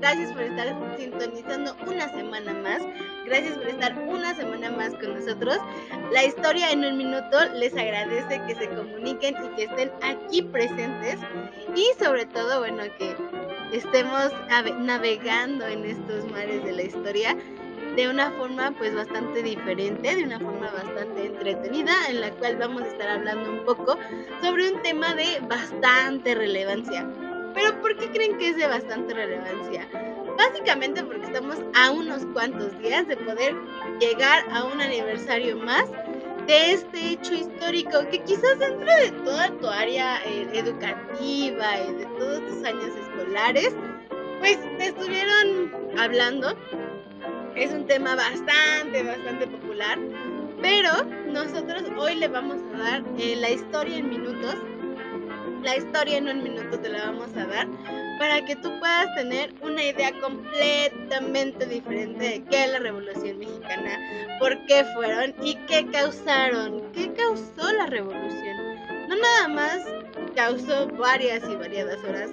Gracias por estar sintonizando una semana más. Gracias por estar una semana más con nosotros. La historia en un minuto les agradece que se comuniquen y que estén aquí presentes. Y sobre todo, bueno, que estemos navegando en estos mares de la historia de una forma pues bastante diferente, de una forma bastante entretenida, en la cual vamos a estar hablando un poco sobre un tema de bastante relevancia. Pero ¿por qué creen que es de bastante relevancia? Básicamente porque estamos a unos cuantos días de poder llegar a un aniversario más de este hecho histórico que quizás dentro de toda tu área eh, educativa y de todos tus años escolares, pues te estuvieron hablando es un tema bastante, bastante popular. Pero nosotros hoy le vamos a dar eh, la historia en minutos. La historia en un minuto te la vamos a dar para que tú puedas tener una idea completamente diferente de qué es la Revolución Mexicana, por qué fueron y qué causaron, qué causó la revolución. No nada más causó varias y variadas horas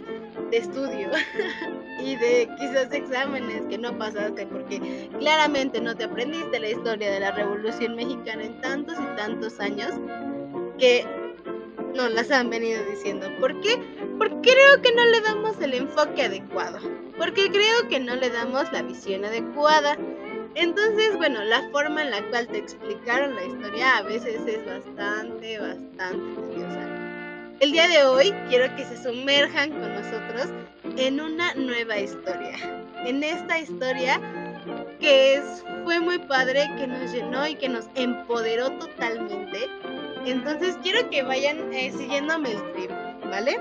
de estudio y de quizás exámenes que no pasaste porque claramente no te aprendiste la historia de la Revolución Mexicana en tantos y tantos años que no las han venido diciendo. ¿Por qué? Porque creo que no le damos el enfoque adecuado. Porque creo que no le damos la visión adecuada. Entonces, bueno, la forma en la cual te explicaron la historia a veces es bastante, bastante curiosa. El día de hoy quiero que se sumerjan con nosotros en una nueva historia. En esta historia que es, fue muy padre, que nos llenó y que nos empoderó totalmente. Entonces quiero que vayan eh, siguiéndome el trip, ¿vale?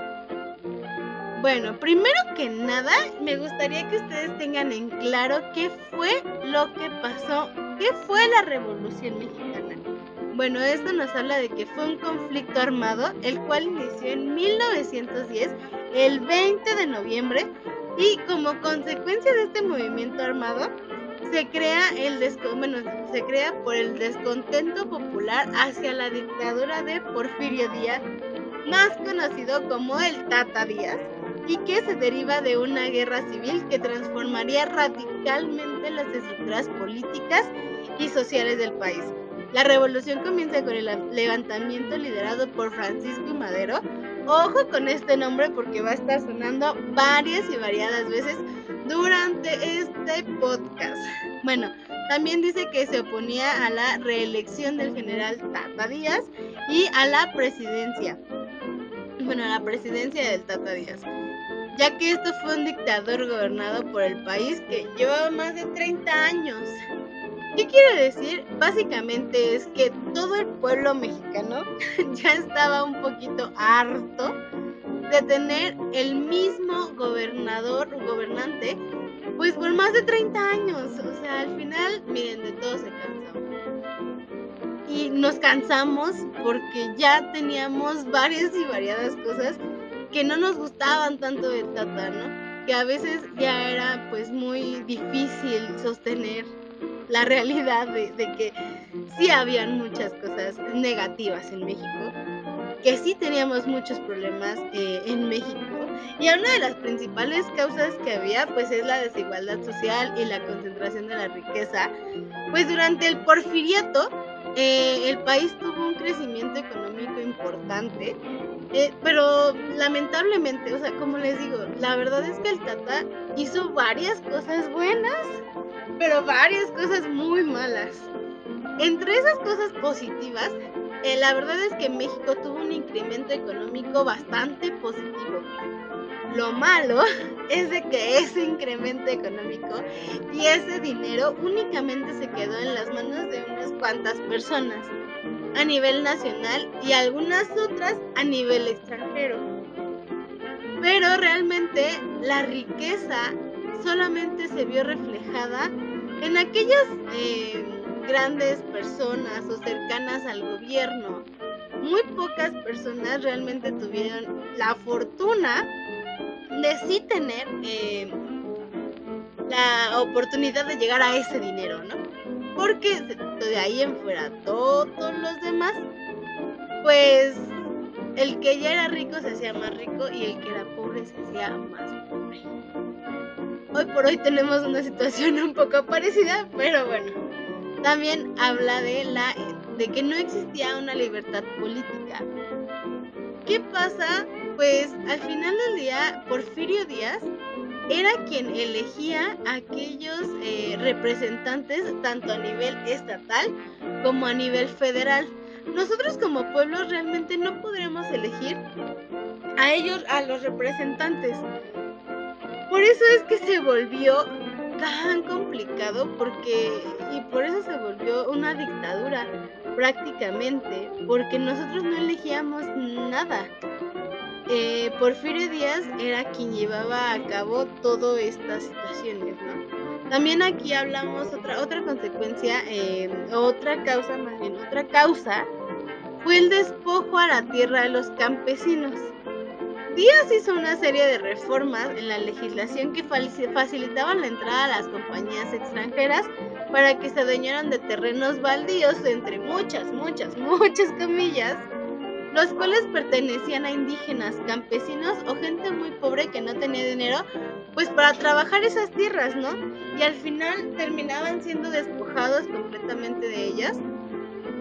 Bueno, primero que nada, me gustaría que ustedes tengan en claro qué fue lo que pasó, qué fue la Revolución Mexicana. Bueno, esto nos habla de que fue un conflicto armado, el cual inició en 1910, el 20 de noviembre, y como consecuencia de este movimiento armado, se crea el se crea por el descontento popular hacia la dictadura de Porfirio Díaz, más conocido como el Tata Díaz, y que se deriva de una guerra civil que transformaría radicalmente las estructuras políticas y sociales del país. La revolución comienza con el levantamiento liderado por Francisco Madero. Ojo con este nombre porque va a estar sonando varias y variadas veces durante este podcast. Bueno, también dice que se oponía a la reelección del general Tata Díaz y a la presidencia. Bueno, a la presidencia del Tata Díaz. Ya que esto fue un dictador gobernado por el país que llevaba más de 30 años. ¿Qué quiere decir? Básicamente es que todo el pueblo mexicano ya estaba un poquito harto de tener el mismo gobernador o gobernante pues por más de 30 años. O sea, al final, miren, de todo se cansó. Y nos cansamos porque ya teníamos varias y variadas cosas que no nos gustaban tanto del Tata, ¿no? Que a veces ya era pues muy difícil sostener la realidad de, que sí habían muchas cosas negativas en México, que sí teníamos muchos problemas eh, en México y una de las principales causas que había pues es la desigualdad social y la concentración de la riqueza. Pues durante el porfiriato eh, el país tuvo un crecimiento económico importante, eh, pero lamentablemente, o sea, como les digo, la verdad es que el Tata hizo varias cosas buenas pero varias cosas muy malas. Entre esas cosas positivas, eh, la verdad es que México tuvo un incremento económico bastante positivo. Lo malo es de que ese incremento económico y ese dinero únicamente se quedó en las manos de unas cuantas personas a nivel nacional y algunas otras a nivel extranjero. Pero realmente la riqueza solamente se vio reflejada en aquellas eh, grandes personas o cercanas al gobierno. Muy pocas personas realmente tuvieron la fortuna de sí tener eh, la oportunidad de llegar a ese dinero, ¿no? Porque de ahí en fuera todos los demás, pues el que ya era rico se hacía más rico y el que era pobre se hacía más pobre. Hoy por hoy tenemos una situación un poco parecida, pero bueno. También habla de la de que no existía una libertad política. ¿Qué pasa? Pues al final del día, Porfirio Díaz era quien elegía a aquellos eh, representantes tanto a nivel estatal como a nivel federal. Nosotros como pueblo realmente no podremos elegir a ellos, a los representantes. Por eso es que se volvió tan complicado porque y por eso se volvió una dictadura prácticamente porque nosotros no elegíamos nada eh, Porfirio Díaz era quien llevaba a cabo todas estas situaciones, ¿no? También aquí hablamos otra otra consecuencia, eh, otra causa, más bien otra causa, fue el despojo a la tierra de los campesinos. Díaz hizo una serie de reformas en la legislación que facilitaban la entrada a las compañías extranjeras para que se adueñaran de terrenos baldíos, entre muchas, muchas, muchas comillas, los cuales pertenecían a indígenas, campesinos o gente muy pobre que no tenía dinero, pues para trabajar esas tierras, ¿no? Y al final terminaban siendo despojados completamente de ellas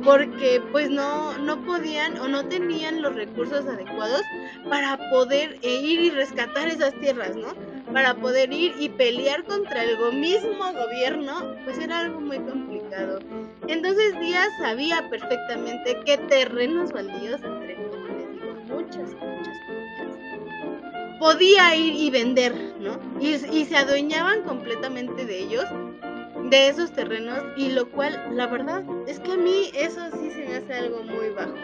porque pues no, no podían o no tenían los recursos adecuados para poder eh, ir y rescatar esas tierras, ¿no? Para poder ir y pelear contra el mismo gobierno, pues era algo muy complicado. Entonces Díaz sabía perfectamente qué terrenos baldíos, entre como digo, muchas, muchas muchas, podía ir y vender, ¿no? Y, y se adueñaban completamente de ellos de esos terrenos y lo cual la verdad es que a mí eso sí se me hace algo muy bajo.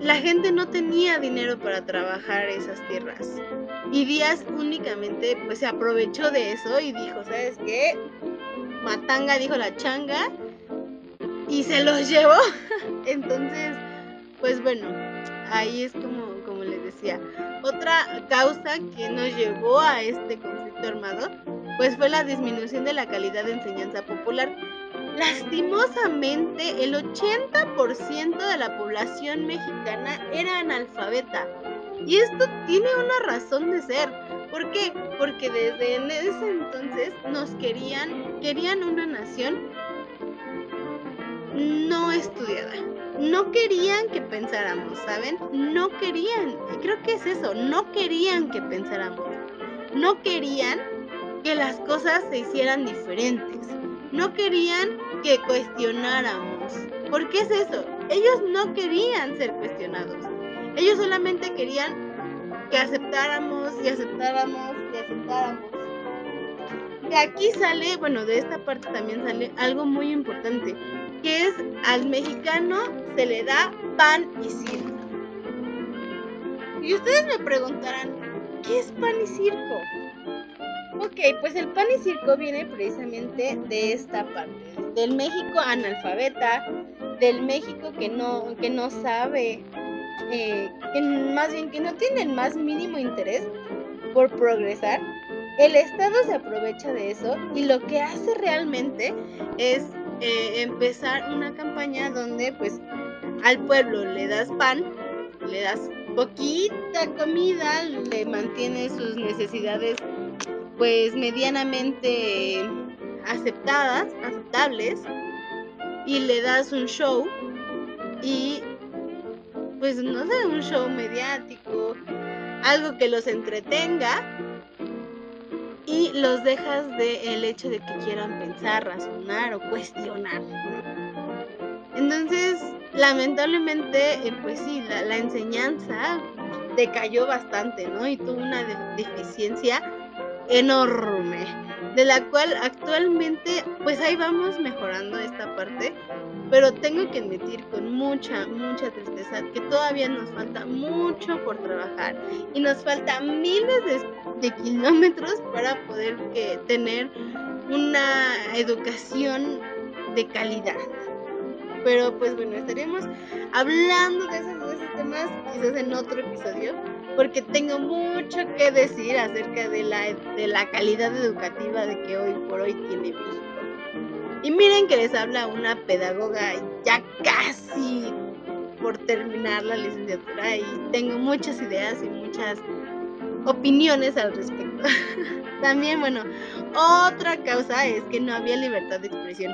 La gente no tenía dinero para trabajar esas tierras y Díaz únicamente pues se aprovechó de eso y dijo, ¿sabes qué? Matanga dijo la changa y se los llevó. Entonces, pues bueno, ahí es como, como les decía. Otra causa que nos llevó a este conflicto armado pues fue la disminución de la calidad de enseñanza popular. Lastimosamente, el 80% de la población mexicana era analfabeta. Y esto tiene una razón de ser. ¿Por qué? Porque desde ese entonces nos querían, querían una nación no estudiada. No querían que pensáramos, ¿saben? No querían. Creo que es eso, no querían que pensáramos. No querían que las cosas se hicieran diferentes. No querían que cuestionáramos. ¿Por qué es eso? Ellos no querían ser cuestionados. Ellos solamente querían que aceptáramos y aceptáramos y aceptáramos. De aquí sale, bueno, de esta parte también sale algo muy importante, que es al mexicano se le da pan y circo. Y ustedes me preguntarán, ¿qué es pan y circo? Ok, pues el pan y circo viene precisamente de esta parte, del México analfabeta, del México que no, que no sabe, eh, que más bien que no tiene el más mínimo interés por progresar. El Estado se aprovecha de eso y lo que hace realmente es eh, empezar una campaña donde pues al pueblo le das pan, le das poquita comida, le mantienes sus necesidades pues medianamente aceptadas, aceptables, y le das un show y pues no sé, un show mediático, algo que los entretenga y los dejas de el hecho de que quieran pensar, razonar o cuestionar. Entonces, lamentablemente, eh, pues sí, la, la, enseñanza decayó bastante, ¿no? Y tuvo una de deficiencia enorme, de la cual actualmente pues ahí vamos mejorando esta parte, pero tengo que admitir con mucha, mucha tristeza que todavía nos falta mucho por trabajar y nos falta miles de, kilómetros para poder tener una educación de calidad. Pero pues bueno, estaremos hablando de esos, de esos temas quizás en otro episodio porque tengo mucho que decir acerca de la, de la calidad educativa de que hoy por hoy tiene México. Y miren que les habla una pedagoga ya casi por terminar la licenciatura y tengo muchas ideas y muchas opiniones al respecto. También, bueno, otra causa es que no había libertad de expresión.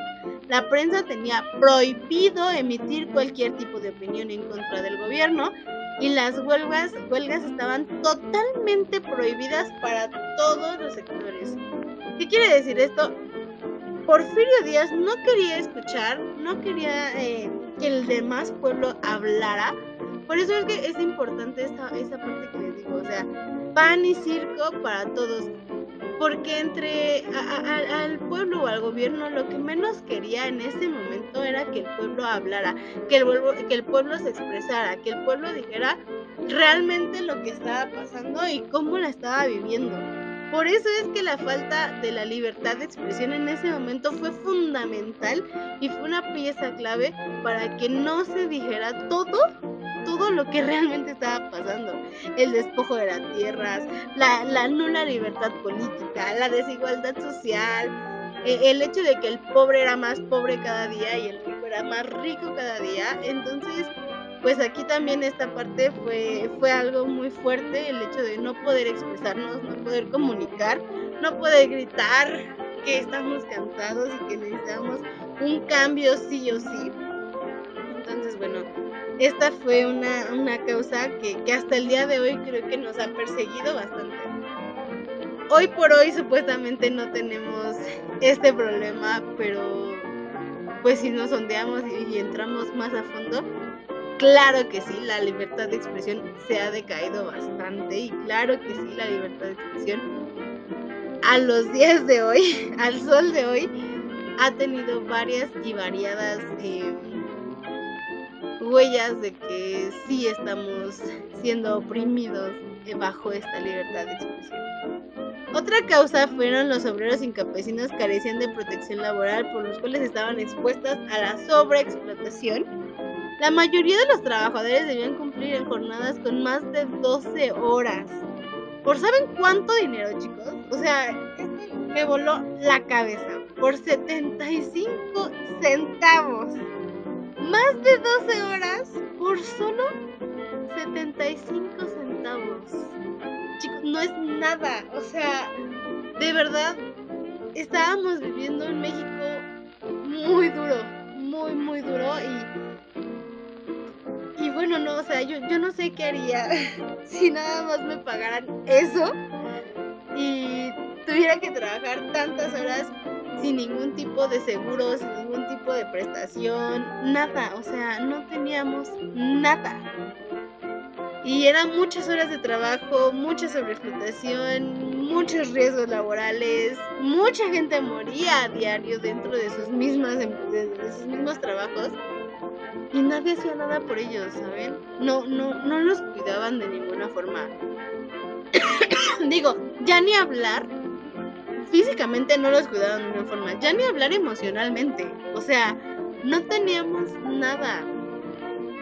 La prensa tenía prohibido emitir cualquier tipo de opinión en contra del gobierno y las huelgas, estaban totalmente prohibidas para todos los sectores. ¿Qué quiere decir esto? Porfirio Díaz no quería escuchar, no quería eh, que el demás pueblo hablara. Por eso es que es importante esa, esa parte que les digo, o sea, pan y circo para todos. Porque entre al pueblo o al gobierno lo que menos quería en ese momento era que el pueblo hablara, que el, que el pueblo se expresara, que el pueblo dijera realmente lo que estaba pasando y cómo la estaba viviendo. Por eso es que la falta de la libertad de expresión en ese momento fue fundamental y fue una pieza clave para que no se dijera todo, todo lo que realmente estaba pasando. El despojo de las tierras, la, nula libertad política, la desigualdad social, e, el hecho de que el pobre era más pobre cada día y el rico era más rico cada día. Entonces, pues aquí también esta parte fue, fue algo muy fuerte, el hecho de no poder expresarnos, no poder comunicar, no poder gritar que estamos cansados y que necesitamos un cambio sí o sí. Entonces, bueno, esta fue una, una causa que, que hasta el día de hoy creo que nos ha perseguido bastante. Hoy por hoy supuestamente no tenemos este problema, pero pues si nos sondeamos y entramos más a fondo, Claro que sí, la libertad de expresión se ha decaído bastante y claro que sí, la libertad de expresión a los días de hoy, al sol de hoy, ha tenido varias y variadas eh, huellas de que sí estamos siendo oprimidos bajo esta libertad de expresión. Otra causa fueron los obreros y campesinos carecían de protección laboral por los cuales estaban expuestas a la sobreexplotación la mayoría de los trabajadores debían cumplir en jornadas con más de 12 horas. ¿Por saben cuánto dinero, chicos? O sea, me voló la cabeza. Por 75 centavos. Más de 12 horas por solo 75 centavos. Chicos, no es nada. O sea, de verdad, estábamos viviendo en México muy duro. Muy, muy duro. Y y bueno, no, o sea, yo, yo no sé qué haría si nada más me pagaran eso y tuviera que trabajar tantas horas sin ningún tipo de seguro, sin ningún tipo de prestación, nada, o sea, no teníamos nada. Y eran muchas horas de trabajo, mucha sobreexplotación, muchos riesgos laborales, mucha gente moría a diario dentro de sus mismas de sus mismos trabajos y nadie hacía nada por ellos, ¿saben? No, no, no los cuidaban de ninguna forma. Digo, ya ni hablar, físicamente no los cuidaban de ninguna forma, ya ni hablar emocionalmente, o sea, no teníamos nada.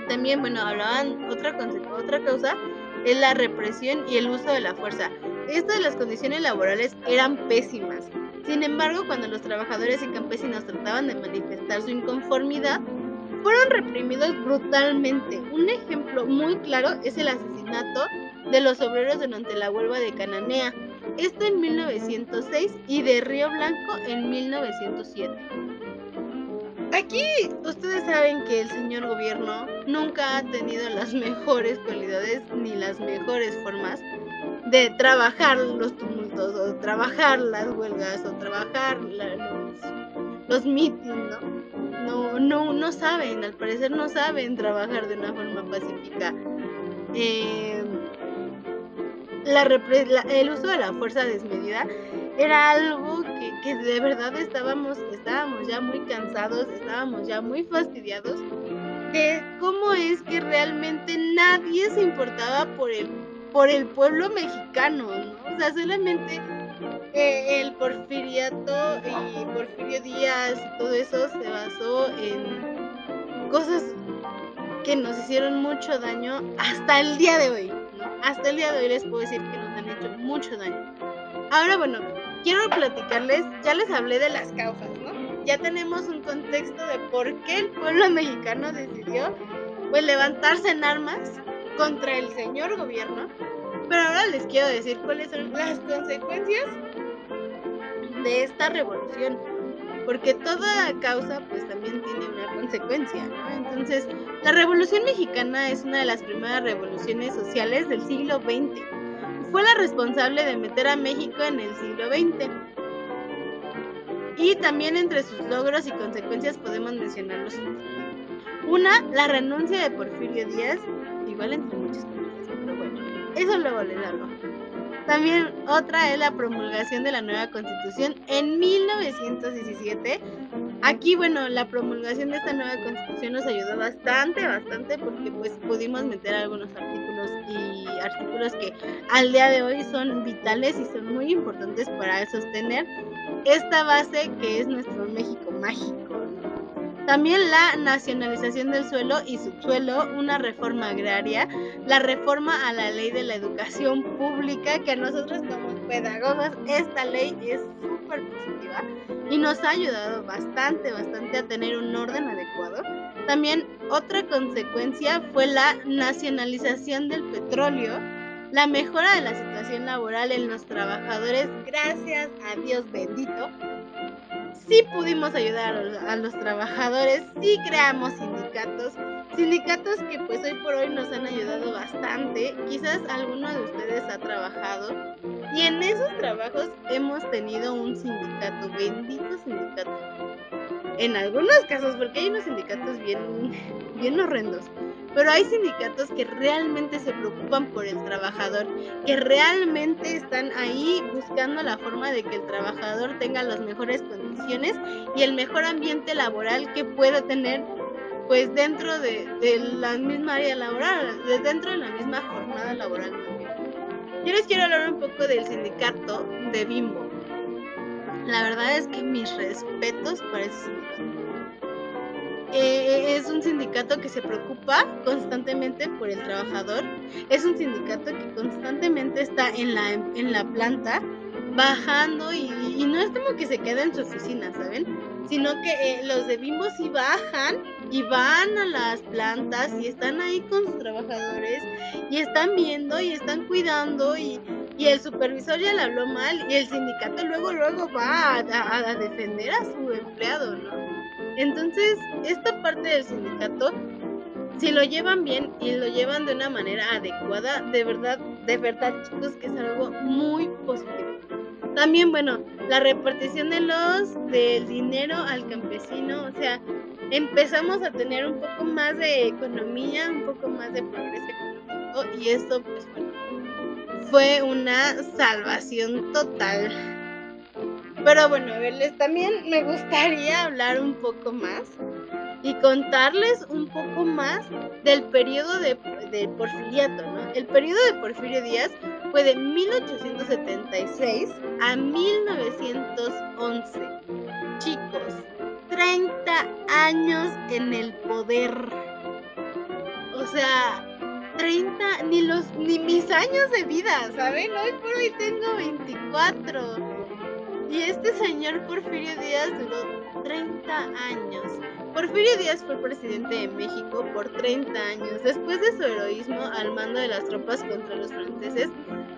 También, bueno, hablaban otra, otra causa, es la represión y el uso de la fuerza. Estas las condiciones laborales eran pésimas. Sin embargo, cuando los trabajadores y campesinos trataban de manifestar su inconformidad, fueron reprimidos brutalmente. Un ejemplo muy claro es el asesinato de los obreros durante la huelga de Cananea, esto en 1906 y de Río Blanco en 1907. Aquí ustedes saben que el señor gobierno nunca ha tenido las mejores cualidades ni las mejores formas de trabajar los tumultos o trabajar las huelgas o trabajar los, los ¿no? no, no, no saben, al parecer no saben trabajar de una forma pacífica. Em, el uso de la fuerza desmedida era algo que, de verdad estábamos, estábamos ya muy cansados, estábamos ya muy fastidiados de cómo es que realmente nadie se importaba por el, por el pueblo mexicano, ¿no? O sea, solamente el porfiriato y Porfirio Díaz y todo eso se basó en cosas que nos hicieron mucho daño hasta el día de hoy. Hasta el día de hoy les puedo decir que nos han hecho mucho daño. Ahora, bueno, quiero platicarles, ya les hablé de las causas, ¿no? Ya tenemos un contexto de por qué el pueblo mexicano decidió pues levantarse en armas contra el señor gobierno Pero ahora les quiero decir cuáles son las consecuencias de esta revolución. Porque toda causa pues también tiene una consecuencia, ¿no? Entonces, la Revolución Mexicana es una de las primeras revoluciones sociales del siglo XX. Fue la responsable de meter a México en el siglo XX. Y también entre sus logros y consecuencias podemos mencionar los Una, la renuncia de Porfirio Díaz, igual entre muchas cosas, pero bueno, eso luego les hablo. También otra es la promulgación de la nueva constitución en 1917. Aquí, bueno, la promulgación de esta nueva constitución nos ayudó bastante, bastante, porque pues pudimos meter algunos artículos y artículos que al día de hoy son vitales y son muy importantes para sostener esta base que es nuestro México mágico. También la nacionalización del suelo y subsuelo, una reforma agraria, la reforma a la ley de la educación pública, que a nosotros como pedagogos esta ley es súper positiva y nos ha ayudado bastante, bastante a tener un orden adecuado. También otra consecuencia fue la nacionalización del petróleo, la mejora de la situación laboral en los trabajadores, gracias a Dios bendito, sí pudimos ayudar a los trabajadores, sí creamos sindicatos, sindicatos que pues hoy por hoy nos han ayudado bastante, quizás alguno de ustedes ha trabajado y en esos trabajos hemos tenido un sindicato, bendito sindicato. En algunos casos, porque hay unos sindicatos bien, bien horrendos, pero hay sindicatos que realmente se preocupan por el trabajador, que realmente están ahí buscando la forma de que el trabajador tenga las mejores condiciones y el mejor ambiente laboral que pueda tener pues dentro de, la misma área laboral, dentro de la misma jornada laboral. Yo les quiero hablar un poco del sindicato de Bimbo. La verdad es que mis respetos para ese sindicato eh, es un sindicato que se preocupa constantemente por el trabajador. Es un sindicato que constantemente está en la, en la planta bajando y, no es como que se queda en su oficina, ¿saben? Sino que eh, los de Bimbo sí bajan y van a las plantas y están ahí con sus trabajadores y están viendo y están cuidando y, el supervisor ya le habló mal y el sindicato luego luego va a defender a su empleado, ¿no? Entonces, esta parte del sindicato, si lo llevan bien y lo llevan de una manera adecuada, de verdad, de verdad, chicos, que es algo muy positivo. También, bueno, la repartición de los del dinero al campesino, o sea, empezamos a tener un poco más de economía, un poco más de progreso económico y esto, pues bueno, fue una salvación total pero bueno, a verles, también me gustaría hablar un poco más y contarles un poco más del periodo de, de, Porfiriato, ¿no? El periodo de Porfirio Díaz fue de 1876 a 1911. Chicos, 30 años en el poder. O sea, 30, ni los, ni mis años de vida, ¿saben? Hoy por hoy tengo 24. Y este señor Porfirio Díaz duró 30 años. Porfirio Díaz fue presidente de México por 30 años. Después de su heroísmo al mando de las tropas contra los franceses,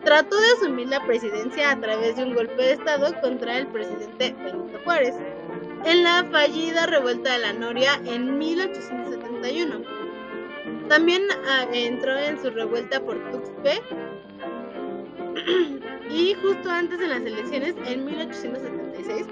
trató de asumir la presidencia a través de un golpe de Estado contra el presidente Benito Juárez, en la fallida revuelta de la Noria en 1871. También ah, entró en su revuelta por Tuxtepec y justo antes de las elecciones en 1876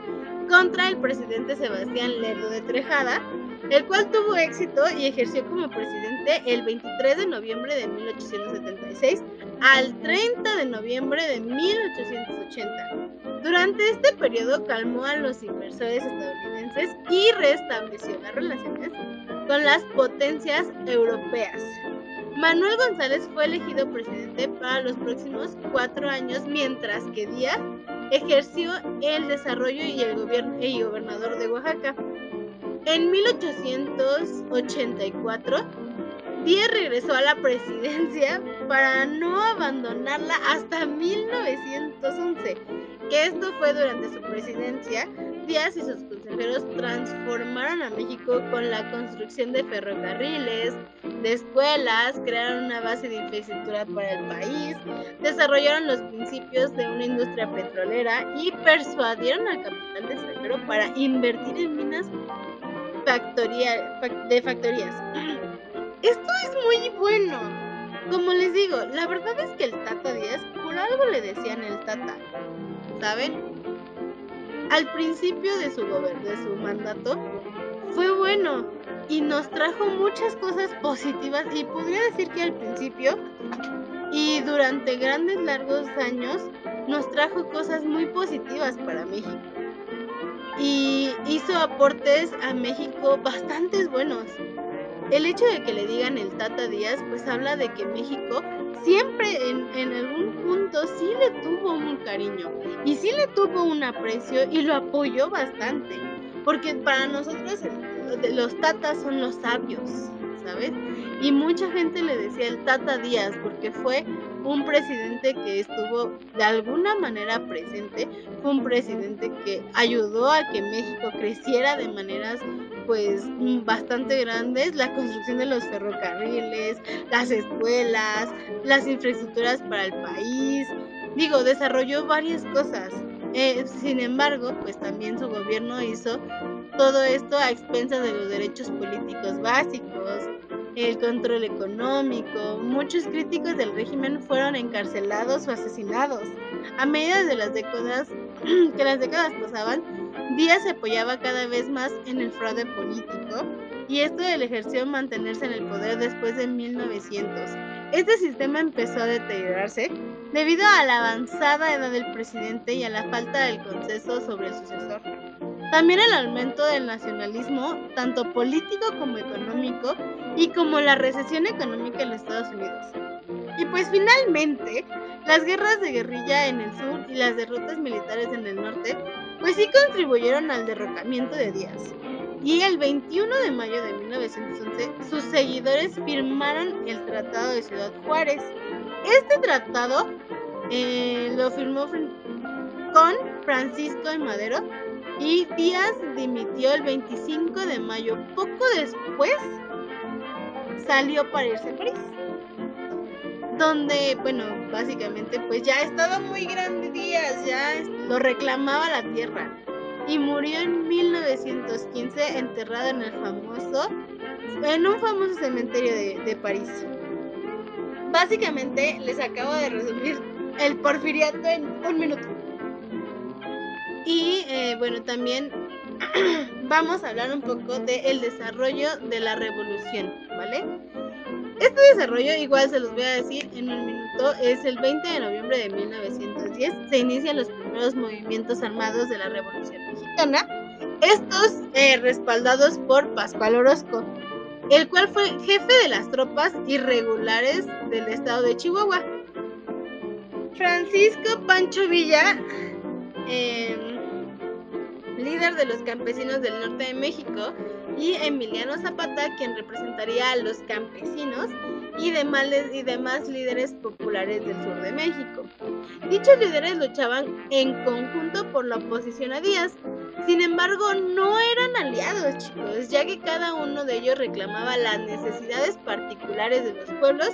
contra el presidente Sebastián Lerdo de Trejada, el cual tuvo éxito y ejerció como presidente el 23 de noviembre de 1876 al 30 de noviembre de 1880. Durante este periodo calmó a los inversores estadounidenses y restableció las relaciones con las potencias europeas. Manuel González fue elegido presidente para los próximos cuatro años, mientras que Díaz ejerció el desarrollo y el gobierno y gobernador de Oaxaca. En 1884, Díaz regresó a la presidencia para no abandonarla hasta 1911, que esto fue durante su presidencia. Díaz y sus extranjeros transformaron a México con la construcción de ferrocarriles, de escuelas, crearon una base de infraestructura para el país, desarrollaron los principios de una industria petrolera y persuadieron al capital extranjero para invertir en minas de factorías. Esto es muy bueno. Como les digo, la verdad es que el Tata Díaz, por algo le decían el Tata, ¿saben? Al principio de su, de su mandato fue bueno y nos trajo muchas cosas positivas y podría decir que al principio y durante grandes largos años nos trajo cosas muy positivas para México y hizo aportes a México bastantes buenos. El hecho de que le digan el Tata Díaz, pues habla de que México siempre en, algún punto sí le tuvo un cariño y sí le tuvo un aprecio y lo apoyó bastante. Porque para nosotros los tatas son los sabios, ¿sabes? Y mucha gente le decía el Tata Díaz porque fue un presidente que estuvo de alguna manera presente, fue un presidente que ayudó a que México creciera de maneras pues bastante grandes, la construcción de los ferrocarriles, las escuelas, las infraestructuras para el país, digo, desarrolló varias cosas. Eh, sin embargo, pues también su gobierno hizo todo esto a expensas de los derechos políticos básicos, el control económico. Muchos críticos del régimen fueron encarcelados o asesinados. A medida de las décadas que las décadas pasaban, Díaz se apoyaba cada vez más en el fraude político y esto le ejerció mantenerse en el poder después de 1900. Este sistema empezó a deteriorarse debido a la avanzada edad del presidente y a la falta del consenso sobre el sucesor. También el aumento del nacionalismo, tanto político como económico, y como la recesión económica en los Estados Unidos. Y pues finalmente, las guerras de guerrilla en el sur y las derrotas militares en el norte, pues sí contribuyeron al derrocamiento de Díaz. Y el 21 de mayo de 1911, sus seguidores firmaron el Tratado de Ciudad Juárez. Este tratado eh, lo firmó con Francisco de Madero y Díaz dimitió el 25 de mayo. Poco después salió para irse a París. Donde, bueno, básicamente pues ya estaba muy grande Díaz, ya lo reclamaba la tierra. Y murió en 1915 enterrado en el famoso, en un famoso cementerio de, de París. Básicamente les acabo de resumir el porfiriato en un minuto. Y eh, bueno, también vamos a hablar un poco del desarrollo de la revolución, ¿vale? Este desarrollo, igual se los voy a decir en un minuto, es el 20 de noviembre de 1910. Se inician los primeros movimientos armados de la Revolución Mexicana, estos eh, respaldados por Pascual Orozco, el cual fue jefe de las tropas irregulares del estado de Chihuahua. Francisco Pancho Villa eh, líder de los campesinos del norte de México, y Emiliano Zapata, quien representaría a los campesinos y demás líderes populares del sur de México. Dichos líderes luchaban en conjunto por la oposición a Díaz, sin embargo no eran aliados chicos, ya que cada uno de ellos reclamaba las necesidades particulares de los pueblos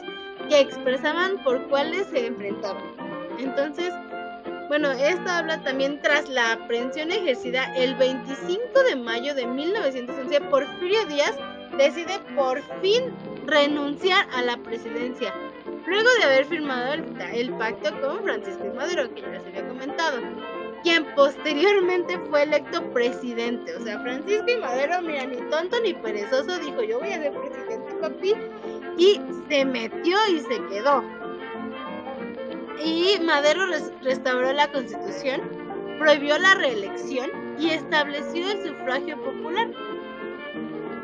que expresaban por cuáles se enfrentaban. Entonces, bueno, esto habla también tras la aprehensión ejercida el 25 de mayo de 1911, Porfirio Díaz decide por fin renunciar a la presidencia, luego de haber firmado el, pacto con Francisco Madero, que ya les había comentado, quien posteriormente fue electo presidente. O sea, Francisco y Madero, mira, ni tonto ni perezoso, dijo yo voy a ser presidente, papi, y se metió y se quedó y Madero restauró la constitución, prohibió la reelección y estableció el sufragio popular.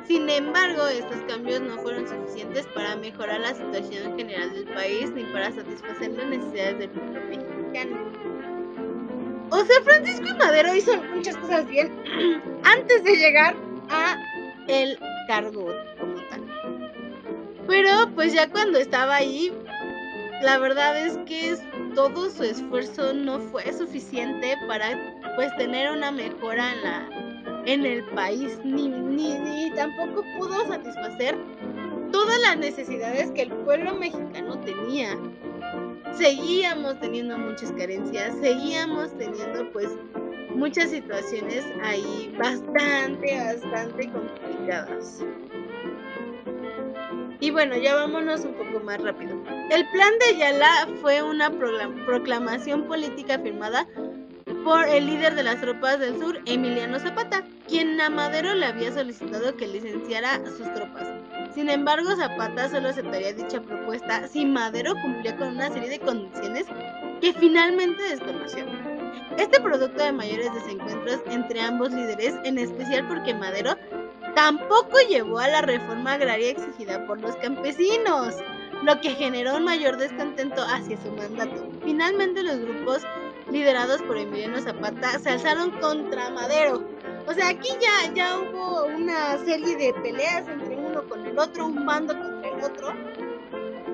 Sin embargo, estos cambios no fueron suficientes para mejorar la situación general del país ni para satisfacer las necesidades del pueblo mexicano. O sea, Francisco Madero hizo muchas cosas bien antes de llegar a el cargo como tal. Pero pues ya cuando estaba ahí, la verdad es que todo su esfuerzo no fue suficiente para pues tener una mejora en la en el país, ni, ni, ni tampoco pudo satisfacer todas las necesidades que el pueblo mexicano tenía. Seguíamos teniendo muchas carencias, seguíamos teniendo pues muchas situaciones ahí bastante, bastante complicadas. Y bueno, ya vámonos un poco más rápido. El plan de Ayala fue una proclamación política firmada por el líder de las tropas del sur, Emiliano Zapata, quien a Madero le había solicitado que licenciara sus tropas. Sin embargo, Zapata solo aceptaría dicha propuesta si Madero cumplía con una serie de condiciones que finalmente desconoció. Este producto de mayores desencuentros entre ambos líderes, en especial porque Madero tampoco llevó a la reforma agraria exigida por los campesinos, lo que generó un mayor descontento hacia su mandato. Finalmente los grupos liderados por Emiliano Zapata se alzaron contra Madero. O sea, aquí ya, ya hubo una serie de peleas entre uno con el otro, un bando contra el otro.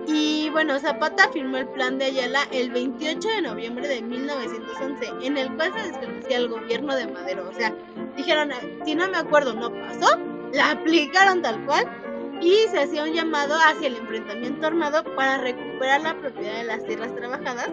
Y bueno, Zapata firmó el plan de Ayala el 28 de noviembre de 1911, en el cual se desconocía el gobierno de Madero. O sea, dijeron, si no me acuerdo, no pasó, la aplicaron tal cual y se hacía un llamado hacia el enfrentamiento armado para recuperar la propiedad de las tierras trabajadas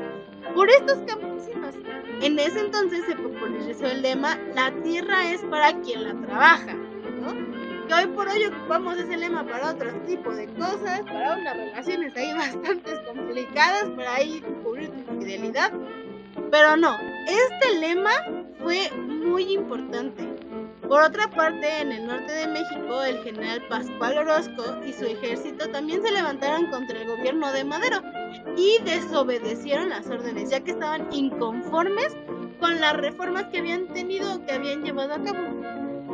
por estos campesinos. En ese entonces se popularizó el lema La tierra es para quien la trabaja, ¿no? Que hoy por hoy ocupamos ese lema para otro tipo de cosas, para unas relaciones ahí bastante complicadas, para ahí cubrir tu fidelidad. Pero no, este lema fue muy importante por otra parte, en el norte de México, el general Pascual Orozco y su ejército también se levantaron contra el gobierno de Madero y desobedecieron las órdenes, ya que estaban inconformes con las reformas que habían tenido que habían llevado a cabo.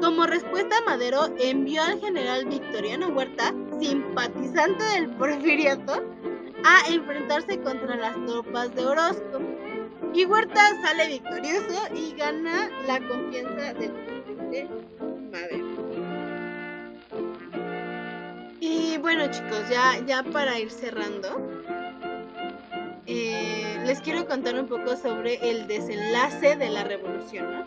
Como respuesta, Madero envió al general Victoriano Huerta, simpatizante del porfiriato, a enfrentarse contra las tropas de Orozco. Y Huerta sale victorioso y gana la confianza del Madero. Y bueno chicos, ya, ya para ir cerrando, eh, les quiero contar un poco sobre el desenlace de la revolución.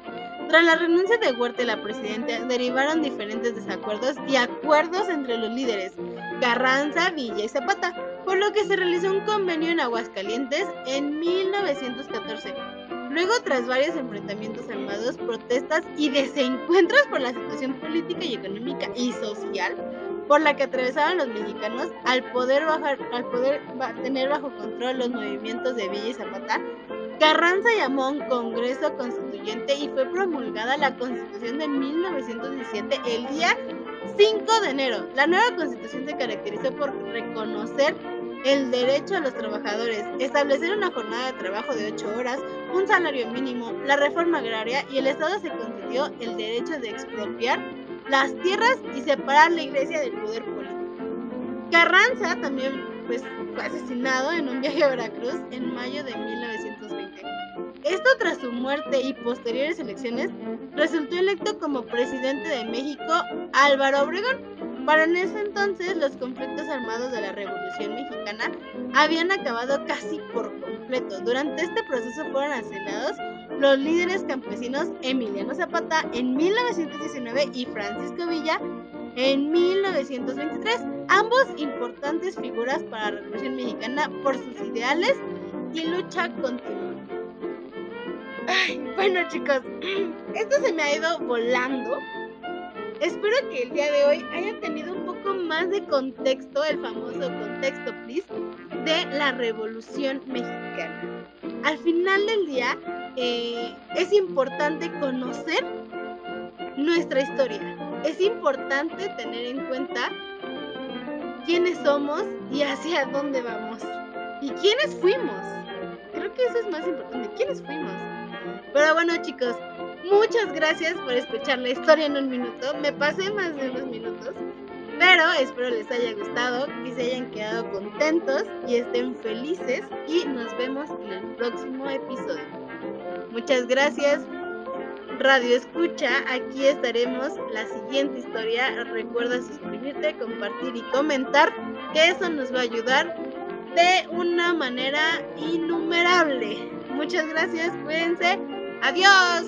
Tras la renuncia de Huerta y la presidenta, derivaron diferentes desacuerdos y acuerdos entre los líderes Carranza, Villa y Zapata, por lo que se realizó un convenio en Aguascalientes en 1914 Luego, tras varios enfrentamientos armados, protestas y desencuentros por la situación política y económica y social por la que atravesaban los mexicanos, al poder bajar, al poder tener bajo control los movimientos de Villa y Zapata, Carranza llamó a un Congreso Constituyente y fue promulgada la Constitución de 1917 el día 5 de enero. La nueva Constitución se caracterizó por reconocer el derecho a los trabajadores, establecer una jornada de trabajo de 8 horas, un salario mínimo, la reforma agraria y el Estado se concedió el derecho de expropiar las tierras y separar la iglesia del poder político. Carranza también pues, fue asesinado en un viaje a Veracruz en mayo de 1920. Esto tras su muerte y posteriores elecciones resultó electo como presidente de México Álvaro Obregón, para en ese entonces los conflictos armados de la Revolución Mexicana habían acabado casi por completo. Durante este proceso fueron asesinados los líderes campesinos Emiliano Zapata en 1919 y Francisco Villa en 1923, ambos importantes figuras para la Revolución Mexicana por sus ideales y lucha continua. bueno chicos, esto se me ha ido volando Espero que el día de hoy hayan tenido un poco más de contexto, el famoso contexto, please, de la Revolución Mexicana. Al final del día, eh, es importante conocer nuestra historia. Es importante tener en cuenta quiénes somos y hacia dónde vamos. Y quiénes fuimos. Creo que eso es más importante. ¿Quiénes fuimos? Pero bueno, chicos, Muchas gracias por escuchar la historia en un minuto. Me pasé más de unos minutos. Pero espero les haya gustado, y se hayan quedado contentos y estén felices. Y nos vemos en el próximo episodio. Muchas gracias. Radio Escucha, aquí estaremos la siguiente historia. Recuerda suscribirte, compartir y comentar, que eso nos va a ayudar de una manera innumerable. Muchas gracias, cuídense. Adiós.